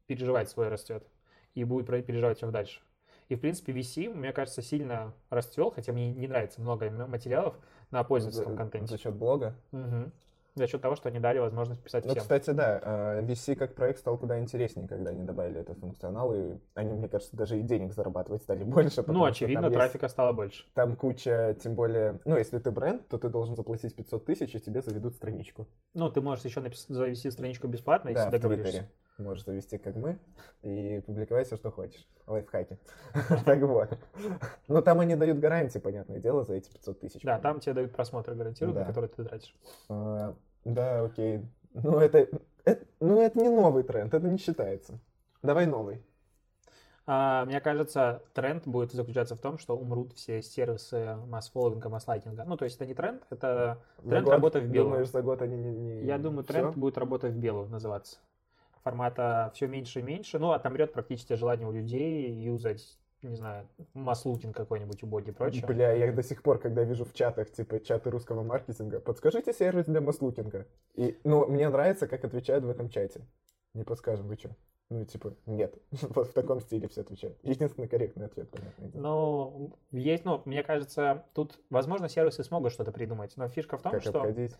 переживает свой растет и будет переживать все дальше. И, в принципе, VC, мне кажется, сильно расцвел, хотя мне не нравится много материалов на пользовательском За- контенте. За счет блога. Мгм. За счет того, что они дали возможность писать Ну, всем. кстати, да, э, VC как проект стал куда интереснее, когда они добавили этот функционал, и они, мне кажется, даже и денег зарабатывать стали [laughs] больше. ну, очевидно, там есть- трафика стало больше. Там куча, тем более, ну, если ты бренд, то ты должен заплатить 500 тысяч, и тебе заведут страничку. Ну, ты можешь еще напис- завести страничку бесплатно, если да, договоришься. Можешь завести, как мы, и публиковать все, что хочешь. Лайфхаки. [laughs] Так вот. Но там они дают гарантии, понятное дело, за эти 500 тысяч. Да, там тебе дают просмотры гарантированно, Да. которые ты тратишь. А, Да, окей. Ну, это, это- ну, это не новый тренд, это не считается. Давай новый. А, мне кажется, тренд будет заключаться в том, что умрут все сервисы масс-фолловинга, масс-лайкинга. Ну, то есть это не тренд, это За тренд год, работы в белую. Думаешь, за год они не... не- Я думаю, тренд будет работа в белую называться. Формата все меньше и меньше. Ну, отомрет практически желание у людей юзать, не знаю, масс-лутинг какой-нибудь убогий и прочее. Бля, я до сих пор, когда вижу в чатах, типа, чаты русского маркетинга, подскажите сервис для масслукинга. И, ну, мне нравится, как отвечают в этом чате. Не подскажем, вы что? Ну, типа, нет. [laughs] вот в таком стиле все отвечают. Единственный корректный ответ, понятно. Ну, есть, ну, мне кажется, тут, возможно, сервисы смогут что-то придумать, но фишка в том, как что... обходить?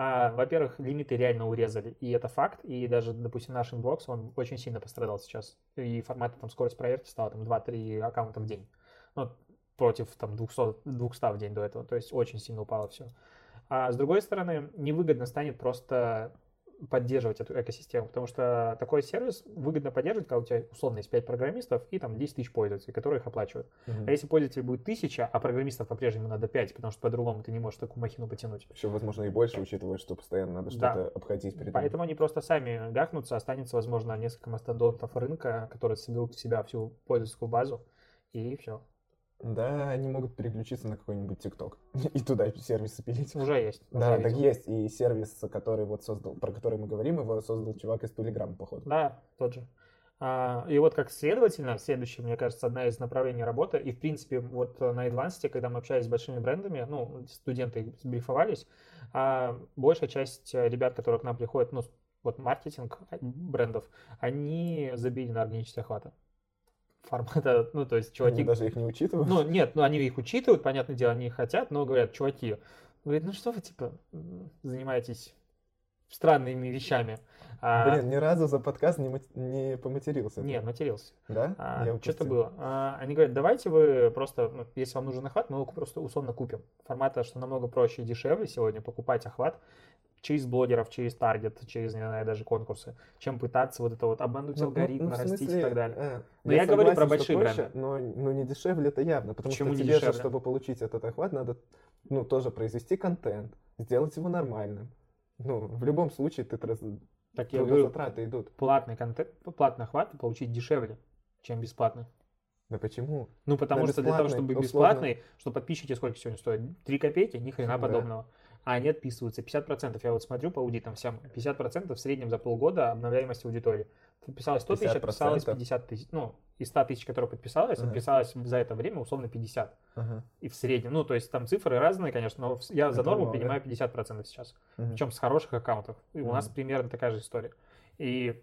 А, во-первых, лимиты реально урезали, и это факт. И даже, допустим, наш inbox, он очень сильно пострадал сейчас. И формат, там, скорость проверки стала там 2-3 аккаунта в день. Ну, против там 200, 200 в день до этого. То есть очень сильно упало все. А с другой стороны, невыгодно станет просто поддерживать эту экосистему, потому что такой сервис выгодно поддерживать, когда у тебя условно есть 5 программистов и там 10 тысяч пользователей, которые их оплачивают. Мгм. А если пользователей будет 1000, а программистов по-прежнему надо 5, потому что по-другому ты не можешь такую махину потянуть. Еще, возможно, и больше, учитывая, что постоянно надо Да. что-то обходить. придумать. Поэтому они просто сами гахнутся, останется, возможно, несколько мастодонтов рынка, которые соберут в себя всю пользовательскую базу, и все. Да, они могут переключиться на какой-нибудь ТикТок [laughs] и туда сервисы пилить. Уже есть. уже Да, так есть. И сервис, который вот создал, про который мы говорим, его создал чувак из Телеграма, походу. Да, тот же. А, и вот как следовательно, следующее, мне кажется, одна из направлений работы, и в принципе вот на Advanced, когда мы общались с большими брендами, ну, студенты брифовались, а большая часть э, ребят, которые к нам приходят, ну, вот маркетинг э, брендов, они забили на органический охват. Формата, [laughs] ну, то есть чуваки... Они даже их не учитывают. Ну, нет, ну они их учитывают, понятное дело, они их хотят, но говорят, чуваки, говорит, ну что вы, типа, занимаетесь странными вещами. А, Блин, ни разу за подкаст не, мат- не поматерился. Нет, матерился. Да? А, Я что-то было. А, они говорят, давайте вы просто, ну, если вам нужен охват, мы его просто условно купим. Формата, что намного проще и дешевле сегодня покупать охват через блогеров, через таргет, через, не знаю, даже конкурсы, чем пытаться вот это вот обмануть Ну, ну, алгоритм, ну, растить и смысле, так далее. э, Но я говорю про согласен, большие проще, бренды. Но, но не дешевле это явно, потому Почему что тебе же, дешевле? чтобы получить этот охват, надо ну, тоже произвести контент, сделать его нормальным. Ну, в любом случае, ты траз... Так я говорю, трудозатраты идут. платный контент, платный охват получить дешевле, чем бесплатный. Да почему? Ну, потому На что для того, чтобы условно. бесплатный, что подписчики сколько сегодня стоят? 3 копейки? Ни хрена Да. подобного. А они отписываются. 50%, я вот смотрю по аудитам всем, 50% в среднем за полгода обновляемость аудитории. Подписалось 100 тысяч, отписалось 50%? 50 тысяч. Ну, из 100 тысяч, которые подписалось, Ага. отписалось за это время условно 50. Ага. И в среднем. Ну, то есть там цифры разные, конечно, но я за Это норму много. принимаю 50% сейчас. Мгм. Причем с хороших аккаунтов. И у нас примерно такая же история. И,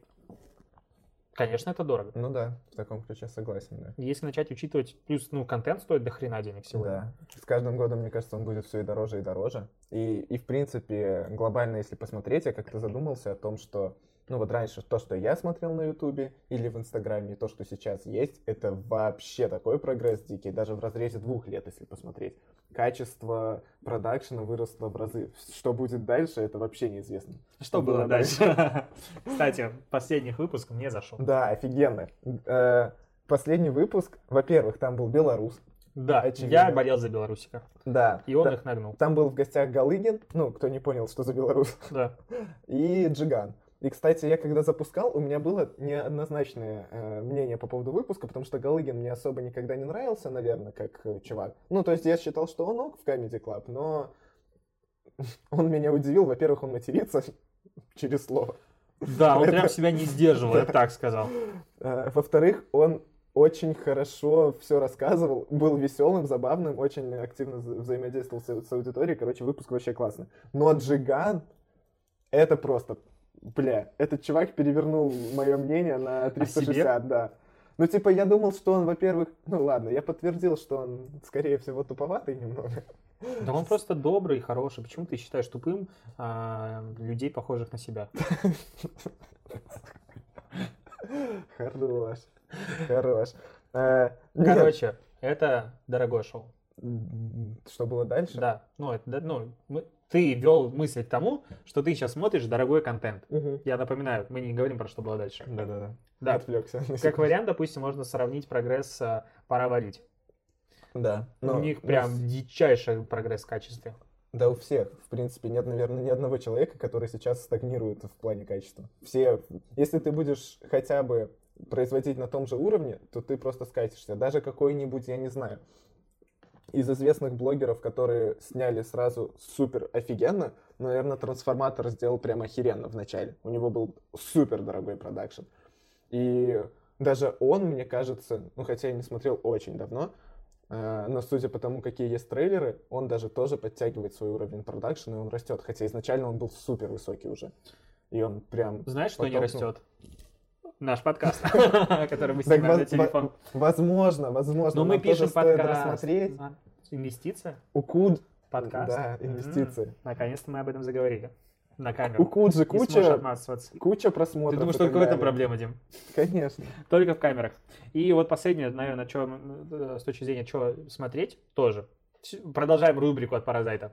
конечно, это дорого. Ну да, в таком ключе согласен, да. Если начать учитывать, плюс, ну, контент стоит до хрена денег сегодня. Да. С каждым годом, мне кажется, он будет все и дороже, и дороже. И, и в принципе, глобально, если посмотреть, я как-то задумался о том, что, ну вот раньше то, что я смотрел на Ютубе или в Инстаграме, то, что сейчас есть, это вообще такой прогресс дикий, даже в разрезе двух лет, если посмотреть. Качество продакшена выросло в разы. Что будет дальше, это вообще неизвестно. Что было дальше? [laughs] Кстати, последний выпуск мне зашел. Да, офигенно. Э, Последний выпуск, во-первых, там был белорус. Да, Очевидно. я болел за белорусика. Да. И он Та- их нагнул. Там был в гостях Галыгин, ну, кто не понял, что за белорус, Да. [laughs] и Джиган. И, кстати, я когда запускал, у меня было неоднозначное э, мнение по поводу выпуска, потому что Галыгин мне особо никогда не нравился, наверное, как э, чувак. Ну, то есть я считал, что он ок в Comedy Club, но [laughs] он меня удивил. Во-первых, он матерится [laughs] через слово. Да, он прям себя не сдерживал, я [laughs] так сказал. Э, Во-вторых, он очень хорошо все рассказывал, был веселым, забавным, очень активно вза- взаимодействовал с, с аудиторией. Короче, выпуск вообще классный. Но Джиган, это просто, бля, этот чувак перевернул мое мнение на 360, да. Ну, типа, я думал, что он, во-первых, ну ладно, я подтвердил, что он, скорее всего, туповатый немного. Да он просто добрый, хороший. Почему ты считаешь тупым а, людей, похожих на себя? Хорош, хорош. Э, Короче, это дорогое шоу. Что было дальше? Да, ну, это, да, ну мы- ты вел мысль к тому, что ты сейчас смотришь дорогой контент. Мгм. Я напоминаю, мы не говорим про что было дальше. Да-да-да. Да. Отвлекся. Как вариант, допустим, можно сравнить прогресс а, «Пора варить». Да. У но- них ну, прям с- дичайший прогресс в качестве. Да, у всех. В принципе, нет, наверное, ни одного человека, который сейчас стагнирует в плане качества. Все, если ты будешь хотя бы производить на том же уровне, то ты просто скатишься. Даже какой-нибудь, я не знаю, из известных блогеров, которые сняли сразу супер офигенно, наверное, трансформатор сделал прям охеренно в начале. У него был супер дорогой продакшн. И даже он, мне кажется, ну хотя я не смотрел очень давно, э, но судя по тому, какие есть трейлеры, он даже тоже подтягивает свой уровень продакшена, и он растет. Хотя изначально он был супер высокий уже. И он прям... Знаешь, что не растет? Наш подкаст, [laughs] который мы снимаем на телефон. во- Возможно, возможно. Но мы пишем подкаст. Инвестиция? У Куд... Подкаст? Да, инвестиции. Наконец-то мы об этом заговорили. На У камеру. Куджи Не сможешь куча, куча просмотров. Ты думаешь, только в этом проблема, Дим? Конечно. Только в камерах. И вот последнее, наверное, что с точки зрения, что смотреть, тоже. Продолжаем рубрику от Паразайта.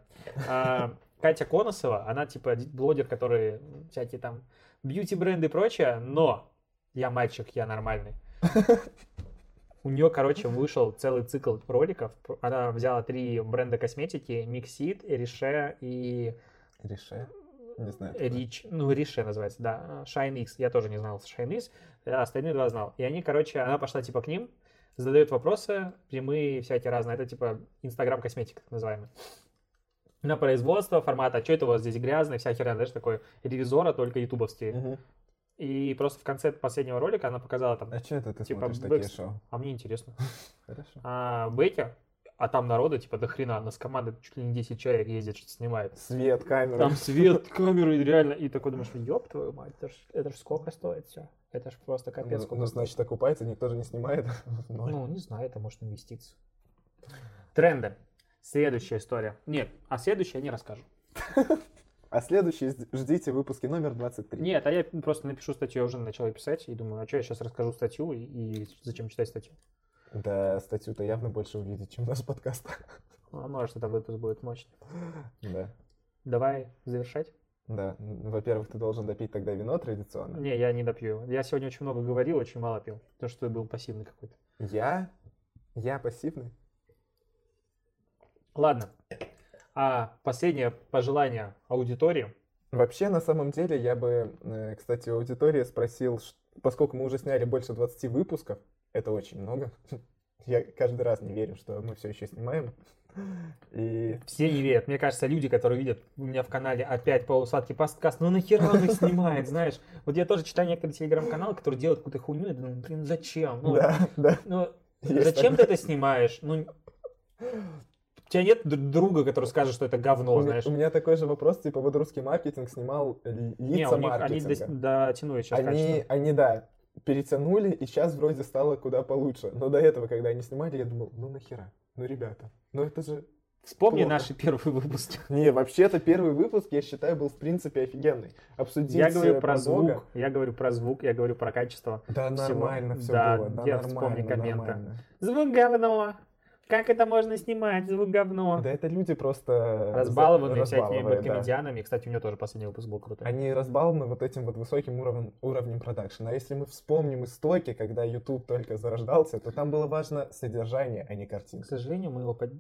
А, Катя Коносова, она типа блогер, который всякие там бьюти-бренды и прочее, но я мальчик, я нормальный. [laughs] У нее, короче, вышел целый цикл роликов. Она взяла три бренда косметики, Mixit, Riche и Реше. Не знаю. Рич, ну, Рише называется, да. Shine X. Я тоже не знал Shine X, а остальные два знал. И они, короче, она пошла типа к ним, задает вопросы, прямые, всякие разные. Это типа Инстаграм косметика, так называемый. На производство формата, а что это у вас здесь грязно, и вся херня, знаешь, такой ревизора, только ютубовские. Мгм. И просто в конце последнего ролика она показала там, А что это ты Типа смотришь такие шоу? а мне интересно, [laughs] Хорошо. а, Бейки, а там народа типа до хрена, нас команда чуть ли не 10 человек ездит, что снимает. Свет, камера. Там свет, [laughs] камеры, реально. И такой думаешь, ёб твою мать, это ж, это ж сколько стоит все. Это ж просто капец Ну, сколько ну, значит, окупается, никто же не снимает. [laughs] Ну, не знаю, это может инвестиции. Тренды. Следующая история. Нет, а следующая я не расскажу. А следующий жд- ждите выпуски номер 23. Нет, а я просто напишу статью, я уже начал писать, и думаю, а что я сейчас расскажу статью, и, и зачем читать статью? Да, статью-то явно больше увидеть, чем наш подкаст. [laughs] А может, это выпуск будет мощный. Да. Давай завершать? Да. Во-первых, ты должен допить тогда вино традиционно. Не, я не допью. Я сегодня очень много говорил, очень мало пил. То, что ты был пассивный какой-то. Я? Я пассивный? Ладно. А последнее пожелание аудитории. Вообще, на самом деле, я бы, э, кстати, у аудитории спросил, поскольку мы уже сняли больше 20 выпусков, это очень много, [laughs] я каждый раз не верю, что мы все еще снимаем, [laughs] и Все не верят. Мне кажется, люди, которые видят у меня в канале опять полусладкий подкаст, ну нахера он их снимает, [laughs] знаешь? Вот я тоже читаю некоторые телеграм-каналы, которые делают какую-то хуйню, я думаю, блин, зачем? Ну, да, да, ну, Есть зачем ты такое. это снимаешь? Ну, тебя нет друга, который скажет, что это говно, у, знаешь? у меня такой же вопрос, типа, вот русский маркетинг снимал л- Не, лица у них, они маркетинга. дос- дотянули сейчас Они, качество. они, да, перетянули, и сейчас вроде стало куда получше. Но до этого, когда они снимали, я думал, ну нахера? Ну, ребята, ну это же... Вспомни плохо. наши первые выпуски. [laughs] Не, вообще-то первый выпуск, я считаю, был в принципе офигенный. Обсудить Я говорю э, про Бога. звук, я говорю про звук, я говорю про качество. Да всего. нормально все Да, было, да я нормально, вспомни комменты. нормально. Звук говно. Как это можно снимать? Звук говно. Да это люди просто... Разбалованные за- всякими разбаловые, да. бэткомедианами. Кстати, у него тоже последний выпуск был крутой. Они разбалованы вот этим вот высоким уровнем, уровнем продакшена. А если мы вспомним истоки, когда YouTube только зарождался, то там было важно содержание, а не К картинка. сожалению, мы его под-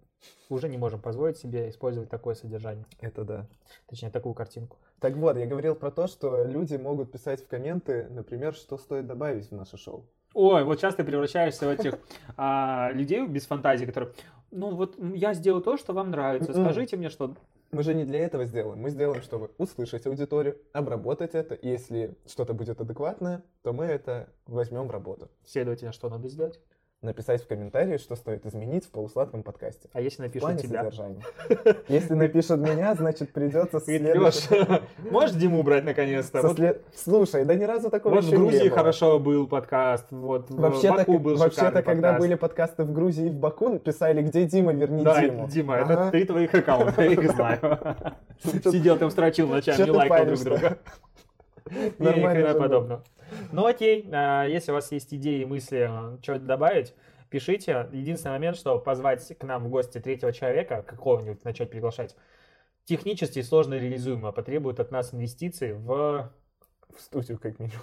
уже не можем позволить себе использовать такое содержание. Это да. Точнее, такую картинку. Так вот, я говорил про то, что люди могут писать в комменты, например, что стоит добавить в наше шоу. Ой, вот сейчас ты превращаешься в этих [laughs] а, людей без фантазии, которые, ну вот я сделаю то, что вам нравится, Мгм. скажите мне, что... Мы же не для этого сделаем. Мы сделаем, чтобы услышать аудиторию, обработать это. Если что-то будет адекватное, то мы это возьмем в работу. Следовательно, что надо сделать? Написать в комментарии, что стоит изменить в полусладком подкасте. А если В напишут тебя? содержания. [laughs] Если напишут меня, значит придется следующий... [laughs] можешь Диму убрать наконец-то? Вот, след- Слушай, да ни разу такого вот в еще не Грузии было. хорошо был подкаст, вот в Вообще-то, Баку был вообще-то когда были подкасты в Грузии и в Баку, писали, где Дима, верни Да, Диму. это Дима, это Ага. три твоих аккаунта, я их знаю. [laughs] Сидел там, строчил ночами, ты лайкал друг друга. [laughs] Нормально подобного. Ну окей, а, если у вас есть идеи, мысли, что добавить, пишите. Единственный момент, что позвать к нам в гости третьего человека, какого-нибудь начать приглашать, технически сложно реализуемо, потребует от нас инвестиций в, В студию как минимум.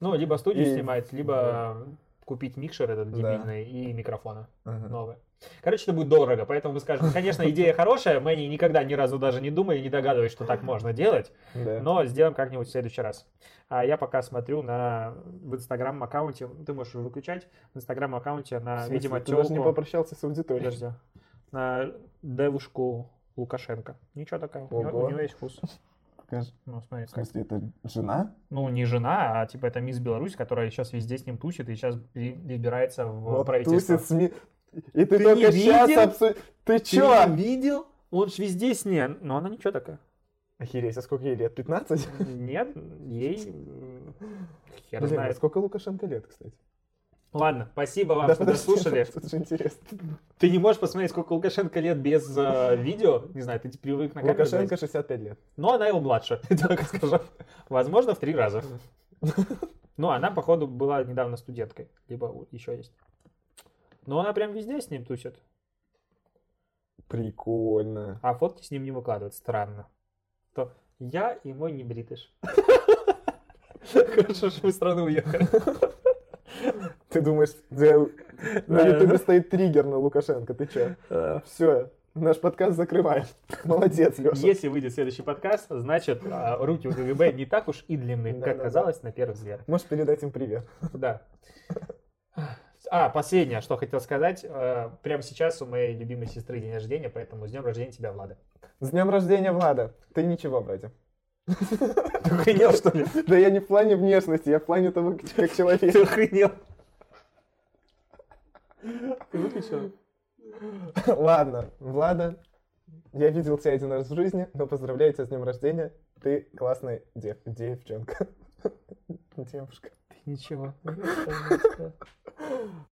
ну, либо студию И- снимать, либо купить микшер этот Да. дебильный и микрофоны Ага. новые. Короче, это будет дорого, поэтому вы скажете, конечно, идея хорошая, мы о ней никогда ни разу даже не думали, не догадывались, что так можно делать, Да. но сделаем как-нибудь в следующий раз. А я пока смотрю на в инстаграм аккаунте, ты можешь выключать, в инстаграм аккаунте на, В смысле, видимо, ты даже не попрощался с аудиторией. подожди, на девушку Лукашенко. Ничего такая, у, него, у него есть вкус. Покажи. Ну, смотри, В смысле, это жена? ну, не жена, а типа это мисс Беларусь, которая сейчас везде с ним тусит и сейчас перебирается в Вот правительство. тусит СМИ. И ты, Ты только сейчас обсудил. Ты Ты чё? не видел? Он ж везде с ней, но она ничего такая. Охереть, а сколько ей лет? 15? Нет, ей Хер Блин, а знает. сколько Лукашенко лет, кстати? Ладно, спасибо вам, Да, что дослушали. [laughs] Тут же интересно. Ты не можешь посмотреть, сколько Лукашенко лет без э, видео. Не знаю, ты привык на камеру. Лукашенко смотреть. 65 лет. Но она его младше, [laughs] так скажу. Возможно, в три раза. Ну, она, походу, была недавно студенткой. Либо еще есть. Но она прям везде с ним тусит. Прикольно. А фотки с ним не выкладывают. Странно. То я и мой небритыш. Хорошо, что мы страну уехали. Ты думаешь, на ютубе стоит триггер на Лукашенко, ты чё? Все, наш подкаст закрываем. Молодец, Леша. Если выйдет следующий подкаст, значит, а, руки у КГБ не так уж и длинны, как казалось на первый взгляд. Можешь передать им привет. Да. А, последнее, что хотел сказать. Э, Прямо сейчас у моей любимой сестры день рождения, поэтому с днем рождения тебя, Влада. С днем рождения, Влада. Ты ничего вроде. Ты охренел, что ли? Да я не в плане внешности, я в плане того, как как человек. [laughs] Ты охренел? Ты выключил? Ладно, Влада, я видел тебя один раз в жизни, но поздравляю тебя с днем рождения. Ты классная дев- девчонка. [laughs] Девушка. Ничего. [laughs]